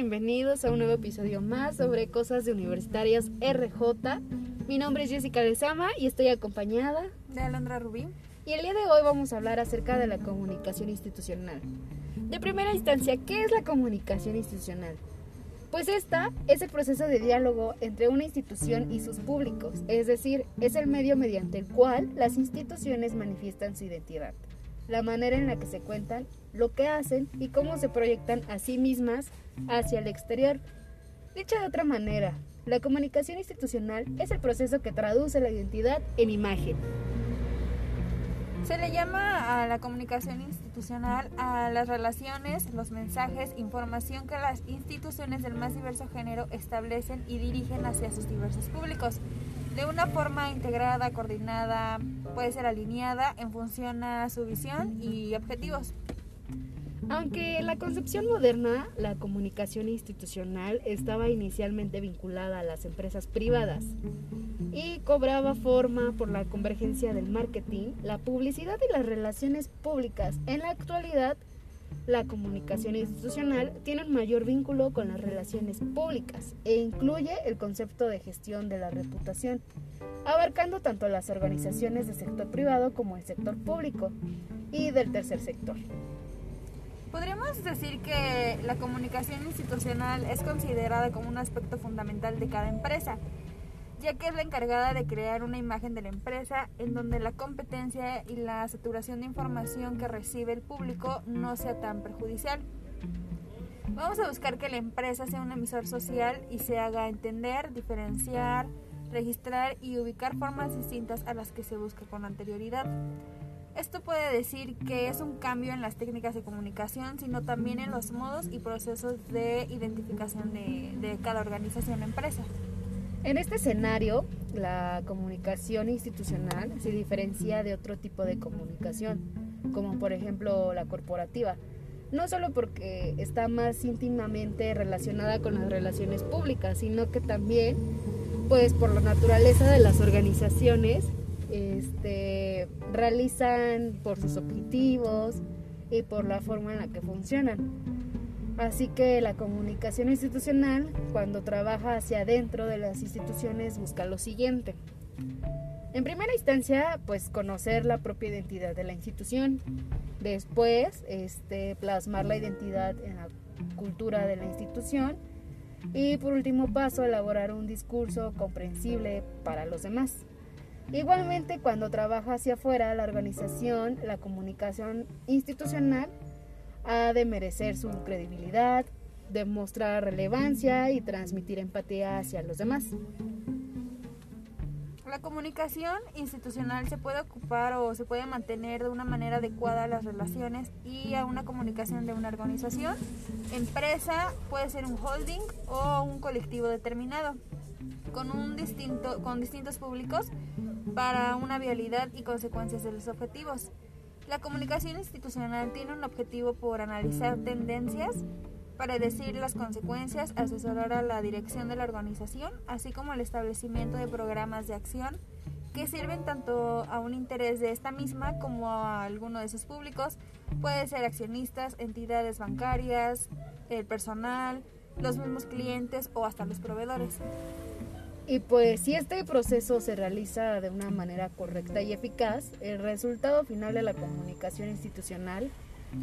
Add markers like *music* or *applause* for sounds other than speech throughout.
bienvenidos a un nuevo episodio más sobre cosas de universitarias RJ. Mi nombre es Jessica Lezama y estoy acompañada de Alondra Rubí. Y el día de hoy vamos a hablar acerca de la comunicación institucional. De primera instancia, ¿qué es la comunicación institucional? Pues esta es el proceso de diálogo entre una institución y sus públicos, es decir, es el medio mediante el cual las instituciones manifiestan su identidad la manera en la que se cuentan, lo que hacen y cómo se proyectan a sí mismas hacia el exterior. Dicha de otra manera, la comunicación institucional es el proceso que traduce la identidad en imagen. Se le llama a la comunicación institucional a las relaciones, los mensajes, información que las instituciones del más diverso género establecen y dirigen hacia sus diversos públicos de una forma integrada, coordinada, puede ser alineada en función a su visión y objetivos. Aunque en la concepción moderna, la comunicación institucional estaba inicialmente vinculada a las empresas privadas y cobraba forma por la convergencia del marketing, la publicidad y las relaciones públicas. En la actualidad, la comunicación institucional tiene un mayor vínculo con las relaciones públicas e incluye el concepto de gestión de la reputación, abarcando tanto las organizaciones del sector privado como el sector público y del tercer sector. Podríamos decir que la comunicación institucional es considerada como un aspecto fundamental de cada empresa, ya que es la encargada de crear una imagen de la empresa en donde la competencia y la saturación de información que recibe el público no sea tan perjudicial. Vamos a buscar que la empresa sea un emisor social y se haga entender, diferenciar, registrar y ubicar formas distintas a las que se busca con anterioridad. Esto puede decir que es un cambio en las técnicas de comunicación, sino también en los modos y procesos de identificación de, de cada organización o empresa. En este escenario, la comunicación institucional se diferencia de otro tipo de comunicación, como por ejemplo la corporativa, no solo porque está más íntimamente relacionada con las relaciones públicas, sino que también, pues por la naturaleza de las organizaciones, este, realizan por sus objetivos y por la forma en la que funcionan. Así que la comunicación institucional, cuando trabaja hacia adentro de las instituciones, busca lo siguiente. En primera instancia, pues conocer la propia identidad de la institución. Después, este, plasmar la identidad en la cultura de la institución. Y por último paso, elaborar un discurso comprensible para los demás. Igualmente, cuando trabaja hacia afuera la organización, la comunicación institucional ha de merecer su credibilidad, demostrar relevancia y transmitir empatía hacia los demás. La comunicación institucional se puede ocupar o se puede mantener de una manera adecuada las relaciones y a una comunicación de una organización, empresa, puede ser un holding o un colectivo determinado, con, un distinto, con distintos públicos para una vialidad y consecuencias de los objetivos. La comunicación institucional tiene un objetivo por analizar tendencias, predecir las consecuencias, asesorar a la dirección de la organización, así como el establecimiento de programas de acción que sirven tanto a un interés de esta misma como a alguno de sus públicos. Puede ser accionistas, entidades bancarias, el personal, los mismos clientes o hasta los proveedores. Y pues si este proceso se realiza de una manera correcta y eficaz, el resultado final de la comunicación institucional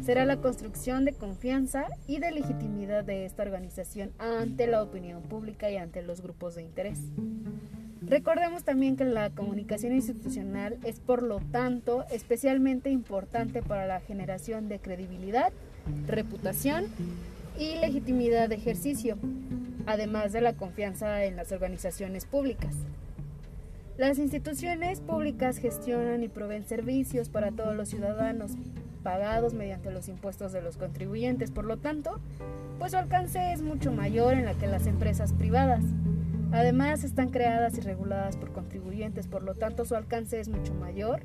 será la construcción de confianza y de legitimidad de esta organización ante la opinión pública y ante los grupos de interés. Recordemos también que la comunicación institucional es por lo tanto especialmente importante para la generación de credibilidad, reputación y legitimidad de ejercicio, además de la confianza en las organizaciones públicas. Las instituciones públicas gestionan y proveen servicios para todos los ciudadanos, pagados mediante los impuestos de los contribuyentes. Por lo tanto, pues su alcance es mucho mayor en la que las empresas privadas. Además, están creadas y reguladas por contribuyentes, por lo tanto su alcance es mucho mayor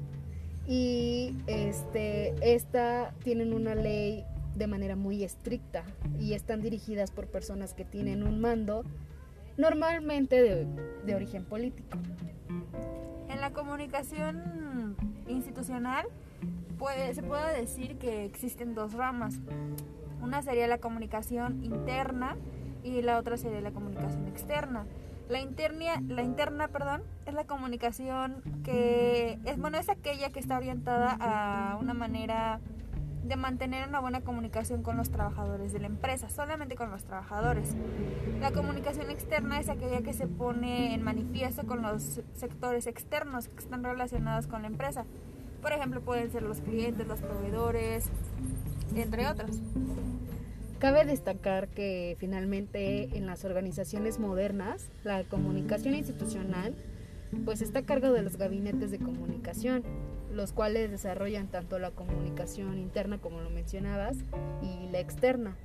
y este esta tienen una ley de manera muy estricta y están dirigidas por personas que tienen un mando normalmente de, origen político. En la comunicación institucional se puede decir que existen dos ramas. Una sería la comunicación interna, y la otra sería la comunicación externa. La interna, la interna, perdón, es la comunicación que es bueno, es aquella que está orientada a una manera de mantener una buena comunicación con los trabajadores de la empresa, solamente con los trabajadores. La comunicación externa es aquella que se pone en manifiesto con los sectores externos que están relacionados con la empresa. Por ejemplo, pueden ser los clientes, los proveedores, entre otros. Cabe destacar que finalmente en las organizaciones modernas la comunicación institucional pues está a cargo de los gabinetes de comunicación, los cuales desarrollan tanto la comunicación interna como lo mencionabas y la externa,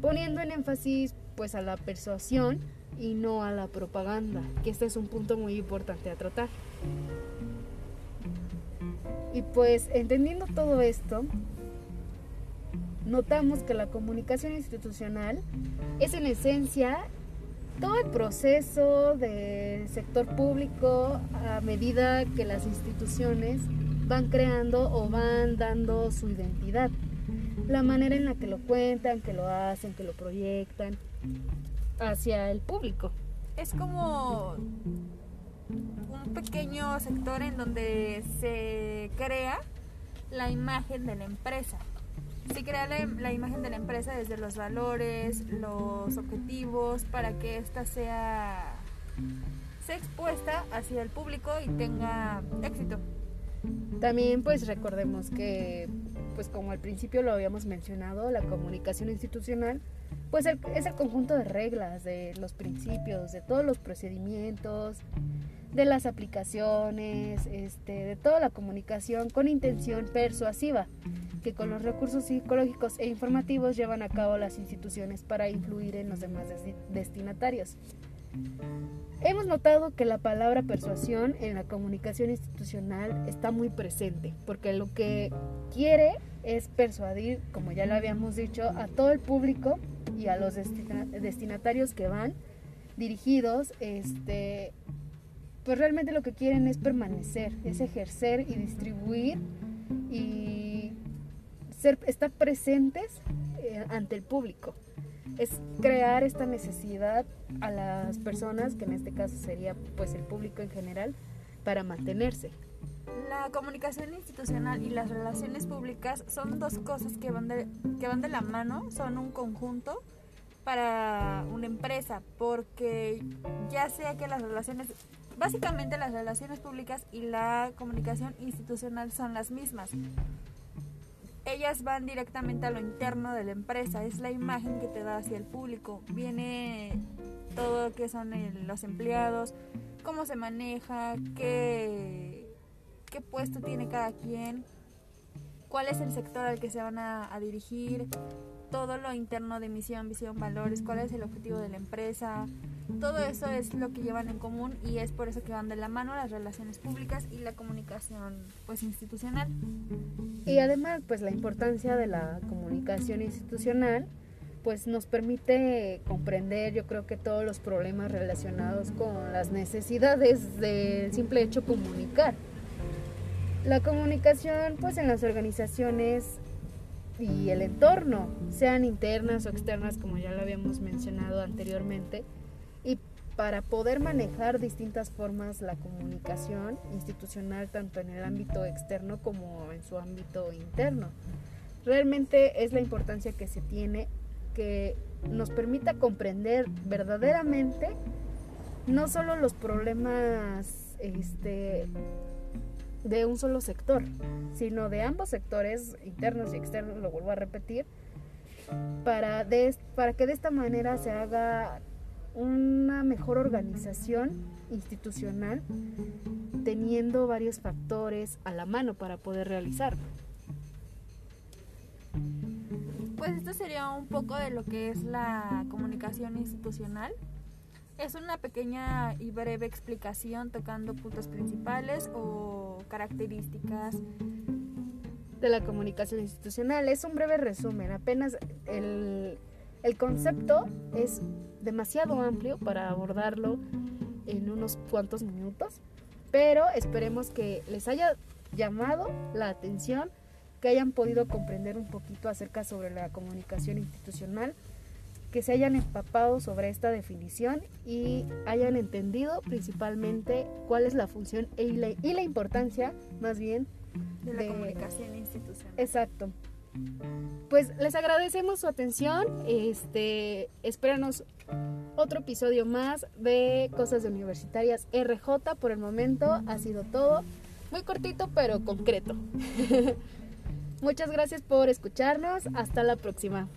poniendo en énfasis pues a la persuasión y no a la propaganda, que este es un punto muy importante a tratar. Y pues entendiendo todo esto, notamos que la comunicación institucional es en esencia todo el proceso del sector público a medida que las instituciones van creando o van dando su identidad. La manera en la que lo cuentan, que lo hacen, que lo proyectan hacia el público. Es como un pequeño sector en donde se crea la imagen de la empresa. Se crea la, imagen de la empresa desde los valores, los objetivos, para que ésta sea, sea expuesta hacia el público y tenga éxito. También pues recordemos que pues como al principio lo habíamos mencionado, la comunicación institucional pues es el conjunto de reglas, de los principios, de todos los procedimientos, de las aplicaciones, este, de toda la comunicación con intención persuasiva que con los recursos psicológicos e informativos llevan a cabo las instituciones para influir en los demás destinatarios. Hemos notado que la palabra persuasión en la comunicación institucional está muy presente, porque lo que quiere es persuadir, como ya lo habíamos dicho, a todo el público y a los destinatarios que van dirigidos, este, pues realmente lo que quieren es permanecer, es ejercer y distribuir y ser, estar presentes eh, ante el público es crear esta necesidad a las personas, que en este caso sería pues el público en general, para mantenerse. La comunicación institucional y las relaciones públicas son dos cosas que van de, que van de la mano, son un conjunto para una empresa, porque ya sea que las relaciones, básicamente las relaciones públicas y la comunicación institucional son las mismas ellas van directamente a lo interno de la empresa, es la imagen que te da hacia el público. Viene todo lo que son los empleados, cómo se maneja, qué, qué puesto tiene cada quien, cuál es el sector al que se van a dirigir, todo lo interno de misión, visión, valores, cuál es el objetivo de la empresa. Todo eso es lo que llevan en común y es por eso que van de la mano las relaciones públicas y la comunicación pues institucional. Y además pues la importancia de la comunicación institucional pues nos permite comprender yo creo que todos los problemas relacionados con las necesidades del simple hecho comunicar. La comunicación pues en las organizaciones y el entorno, sean internas o externas, como ya lo habíamos mencionado anteriormente, y para poder manejar distintas formas la comunicación institucional, tanto en el ámbito externo como en su ámbito interno. Realmente es la importancia que se tiene que nos permita comprender verdaderamente no solo los problemas este, de un solo sector, sino de ambos sectores, internos y externos, lo vuelvo a repetir, para, para que de esta manera se haga una mejor organización institucional teniendo varios factores a la mano para poder realizarlo. Pues esto sería un poco de lo que es la comunicación institucional. Es una pequeña y breve explicación tocando puntos principales o características de la comunicación institucional. Es un breve resumen, apenas el, el concepto es demasiado amplio para abordarlo en unos cuantos minutos, pero esperemos que les haya llamado la atención, que hayan podido comprender un poquito acerca sobre la comunicación institucional que se hayan empapado sobre esta definición y hayan entendido principalmente cuál es la función y la, y la importancia, más bien, de la comunicación institucional. Exacto. Pues les agradecemos su atención. Este, espéranos otro episodio más de Cosas de Universitarias RJ. Por el momento ha sido todo. Muy cortito, pero concreto. *laughs* Muchas gracias por escucharnos. Hasta la próxima.